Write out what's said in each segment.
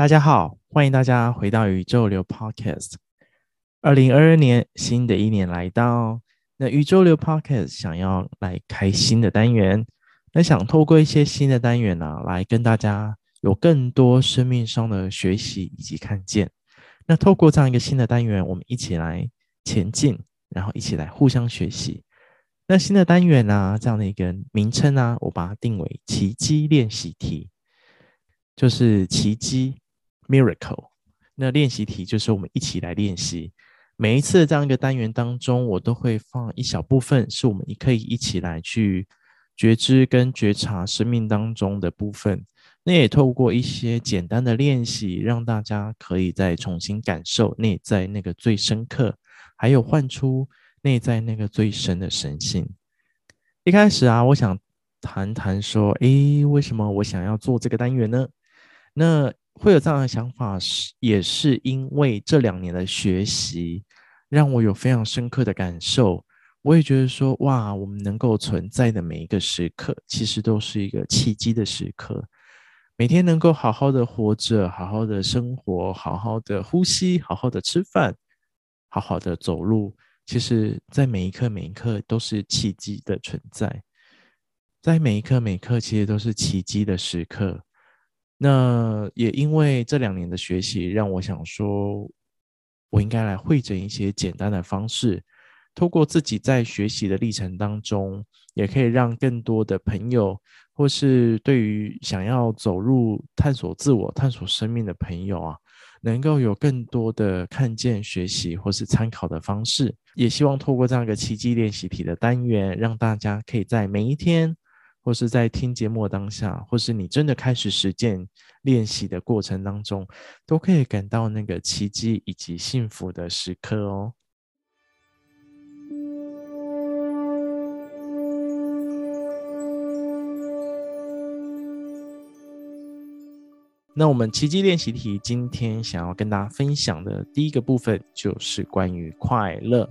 大家好，欢迎大家回到宇宙流 Podcast。二零二二年，新的一年来到，那宇宙流 Podcast 想要来开新的单元，那想透过一些新的单元呢、啊，来跟大家有更多生命上的学习以及看见。那透过这样一个新的单元，我们一起来前进，然后一起来互相学习。那新的单元呢、啊，这样的一个名称呢、啊，我把它定为奇迹练习题，就是奇迹。Miracle，那练习题就是我们一起来练习。每一次这样一个单元当中，我都会放一小部分，是我们可以一起来去觉知跟觉察生命当中的部分。那也透过一些简单的练习，让大家可以再重新感受内在那个最深刻，还有唤出内在那个最深的神性。一开始啊，我想谈谈说，诶，为什么我想要做这个单元呢？那会有这样的想法，是也是因为这两年的学习，让我有非常深刻的感受。我也觉得说，哇，我们能够存在的每一个时刻，其实都是一个奇迹的时刻。每天能够好好的活着，好好的生活，好好的呼吸，好好的吃饭，好好的走路，其实在每一刻每一刻都是奇迹的存在。在每一刻每一刻，其实都是奇迹的时刻。那也因为这两年的学习，让我想说，我应该来汇整一些简单的方式，透过自己在学习的历程当中，也可以让更多的朋友，或是对于想要走入探索自我、探索生命的朋友啊，能够有更多的看见、学习或是参考的方式。也希望透过这样一个奇迹练习题的单元，让大家可以在每一天。或是在听节目当下，或是你真的开始实践练习的过程当中，都可以感到那个奇迹以及幸福的时刻哦。那我们奇迹练习题今天想要跟大家分享的第一个部分，就是关于快乐。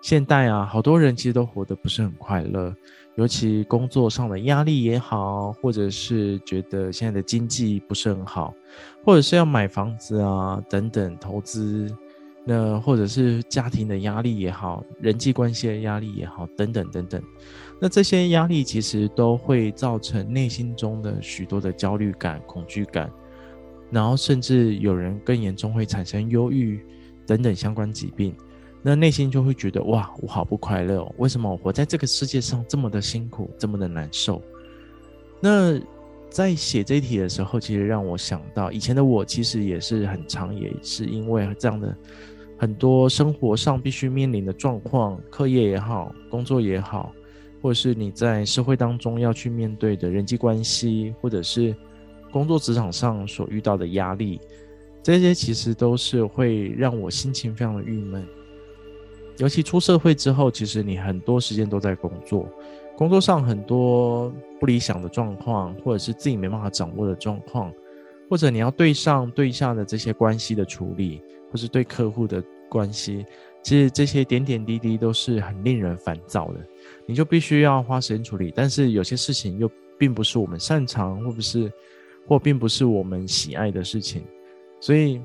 现代啊，好多人其实都活得不是很快乐，尤其工作上的压力也好，或者是觉得现在的经济不是很好，或者是要买房子啊等等投资，那或者是家庭的压力也好，人际关系的压力也好，等等等等，那这些压力其实都会造成内心中的许多的焦虑感、恐惧感，然后甚至有人更严重会产生忧郁等等相关疾病。那内心就会觉得哇，我好不快乐哦！为什么我活在这个世界上这么的辛苦，这么的难受？那在写这一题的时候，其实让我想到以前的我，其实也是很长，也是因为这样的很多生活上必须面临的状况，课业也好，工作也好，或者是你在社会当中要去面对的人际关系，或者是工作职场上所遇到的压力，这些其实都是会让我心情非常的郁闷。尤其出社会之后，其实你很多时间都在工作，工作上很多不理想的状况，或者是自己没办法掌握的状况，或者你要对上对下的这些关系的处理，或是对客户的关系，其实这些点点滴滴都是很令人烦躁的，你就必须要花时间处理。但是有些事情又并不是我们擅长，或不是，或并不是我们喜爱的事情，所以。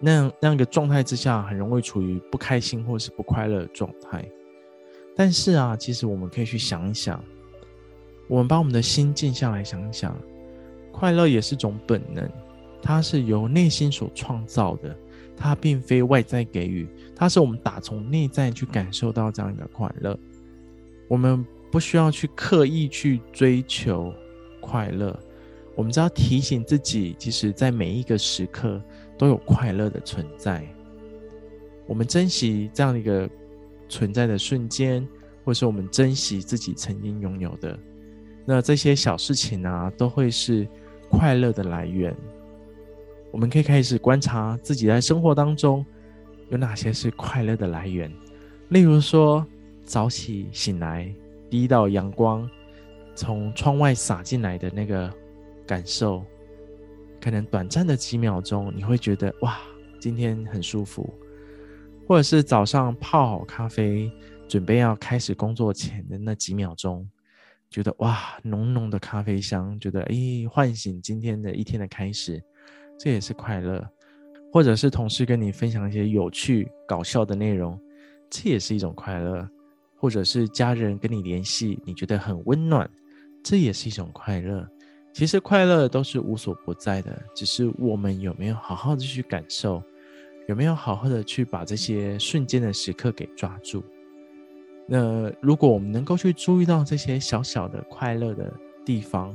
那样那样一个状态之下，很容易处于不开心或是不快乐的状态。但是啊，其实我们可以去想一想，我们把我们的心静下来想一想，快乐也是种本能，它是由内心所创造的，它并非外在给予，它是我们打从内在去感受到这样一个快乐。我们不需要去刻意去追求快乐，我们只要提醒自己，其实在每一个时刻。都有快乐的存在，我们珍惜这样的一个存在的瞬间，或是我们珍惜自己曾经拥有的，那这些小事情啊，都会是快乐的来源。我们可以开始观察自己在生活当中有哪些是快乐的来源，例如说早起醒来，第一道阳光从窗外洒进来的那个感受。可能短暂的几秒钟，你会觉得哇，今天很舒服，或者是早上泡好咖啡，准备要开始工作前的那几秒钟，觉得哇，浓浓的咖啡香，觉得诶，唤醒今天的一天的开始，这也是快乐；或者是同事跟你分享一些有趣、搞笑的内容，这也是一种快乐；或者是家人跟你联系，你觉得很温暖，这也是一种快乐。其实快乐都是无所不在的，只是我们有没有好好的去感受，有没有好好的去把这些瞬间的时刻给抓住。那如果我们能够去注意到这些小小的快乐的地方，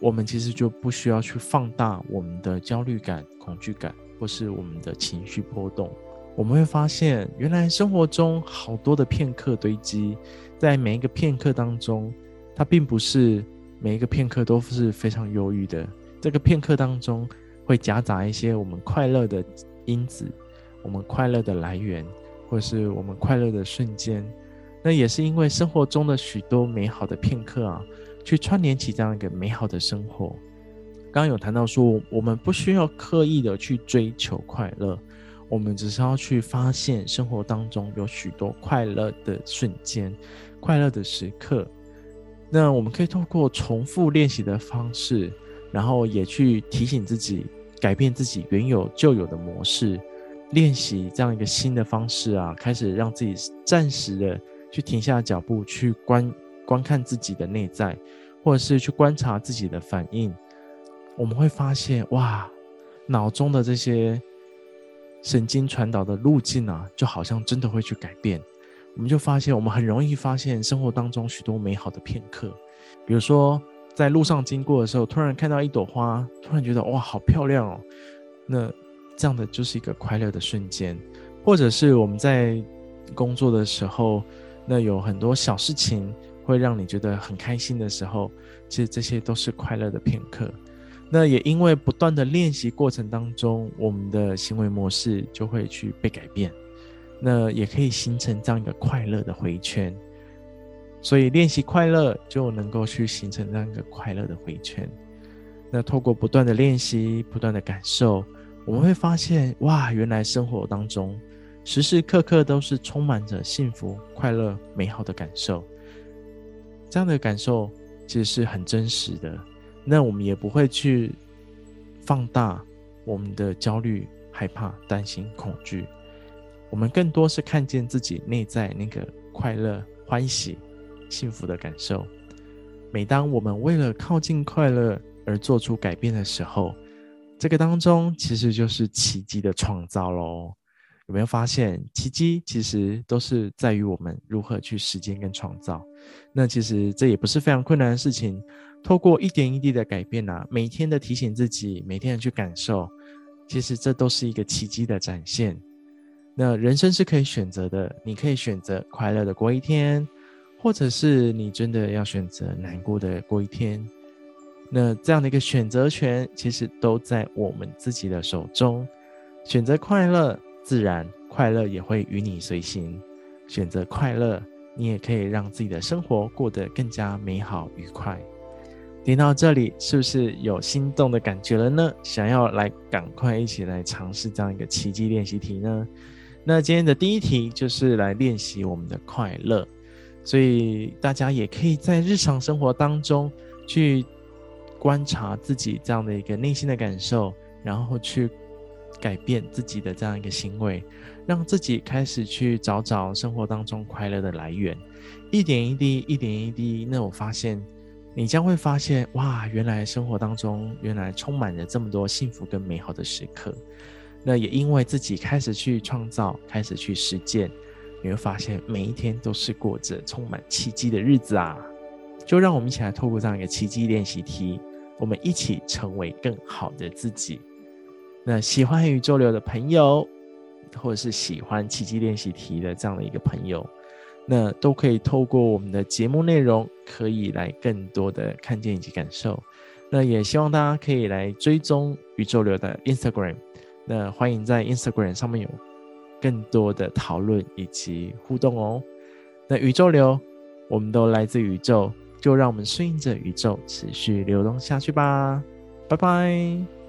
我们其实就不需要去放大我们的焦虑感、恐惧感，或是我们的情绪波动。我们会发现，原来生活中好多的片刻堆积，在每一个片刻当中，它并不是每一个片刻都是非常忧郁的。这个片刻当中会夹杂一些我们快乐的因子，我们快乐的来源，或是我们快乐的瞬间。那也是因为生活中的许多美好的片刻啊，去串联起这样一个美好的生活。刚刚有谈到说，我们不需要刻意的去追求快乐，我们只是要去发现生活当中有许多快乐的瞬间、快乐的时刻。那我们可以透过重复练习的方式，然后也去提醒自己，改变自己原有旧有的模式，练习这样一个新的方式啊，开始让自己暂时的。去停下脚步，去观观看自己的内在，或者是去观察自己的反应，我们会发现，哇，脑中的这些神经传导的路径啊，就好像真的会去改变。我们就发现，我们很容易发现生活当中许多美好的片刻，比如说在路上经过的时候，突然看到一朵花，突然觉得哇，好漂亮哦。那这样的就是一个快乐的瞬间，或者是我们在工作的时候。那有很多小事情会让你觉得很开心的时候，其实这些都是快乐的片刻。那也因为不断的练习过程当中，我们的行为模式就会去被改变。那也可以形成这样一个快乐的回圈。所以练习快乐就能够去形成这样一个快乐的回圈。那透过不断的练习、不断的感受，我们会发现，哇，原来生活当中。时时刻刻都是充满着幸福、快乐、美好的感受，这样的感受其实是很真实的。那我们也不会去放大我们的焦虑、害怕、担心、恐惧，我们更多是看见自己内在那个快乐、欢喜、幸福的感受。每当我们为了靠近快乐而做出改变的时候，这个当中其实就是奇迹的创造喽。有没有发现，奇迹其实都是在于我们如何去实践跟创造。那其实这也不是非常困难的事情。透过一点一滴的改变啊，每天的提醒自己，每天的去感受，其实这都是一个奇迹的展现。那人生是可以选择的，你可以选择快乐的过一天，或者是你真的要选择难过的过一天。那这样的一个选择权，其实都在我们自己的手中。选择快乐。自然快乐也会与你随行，选择快乐，你也可以让自己的生活过得更加美好愉快。听到这里，是不是有心动的感觉了呢？想要来赶快一起来尝试这样一个奇迹练习题呢？那今天的第一题就是来练习我们的快乐，所以大家也可以在日常生活当中去观察自己这样的一个内心的感受，然后去。改变自己的这样一个行为，让自己开始去找找生活当中快乐的来源，一点一滴，一点一滴。那我发现，你将会发现，哇，原来生活当中原来充满了这么多幸福跟美好的时刻。那也因为自己开始去创造，开始去实践，你会发现每一天都是过着充满奇迹的日子啊！就让我们一起来透过这样一个奇迹练习题，我们一起成为更好的自己。那喜欢宇宙流的朋友，或者是喜欢奇迹练习题的这样的一个朋友，那都可以透过我们的节目内容，可以来更多的看见以及感受。那也希望大家可以来追踪宇宙流的 Instagram，那欢迎在 Instagram 上面有更多的讨论以及互动哦。那宇宙流，我们都来自宇宙，就让我们顺应着宇宙持续流动下去吧。拜拜。